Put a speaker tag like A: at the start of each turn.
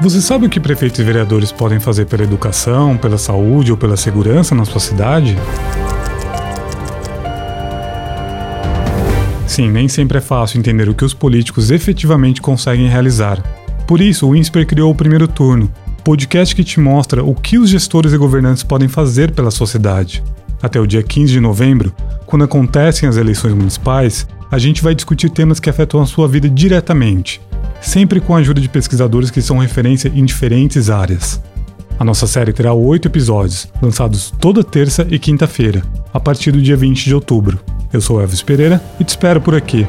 A: Você sabe o que prefeitos e vereadores podem fazer pela educação, pela saúde ou pela segurança na sua cidade? Sim, nem sempre é fácil entender o que os políticos efetivamente conseguem realizar. Por isso, o INSPER criou o primeiro turno, podcast que te mostra o que os gestores e governantes podem fazer pela sociedade. Até o dia 15 de novembro, quando acontecem as eleições municipais, a gente vai discutir temas que afetam a sua vida diretamente, sempre com a ajuda de pesquisadores que são referência em diferentes áreas. A nossa série terá oito episódios, lançados toda terça e quinta-feira, a partir do dia 20 de outubro. Eu sou Elvis Pereira e te espero por aqui.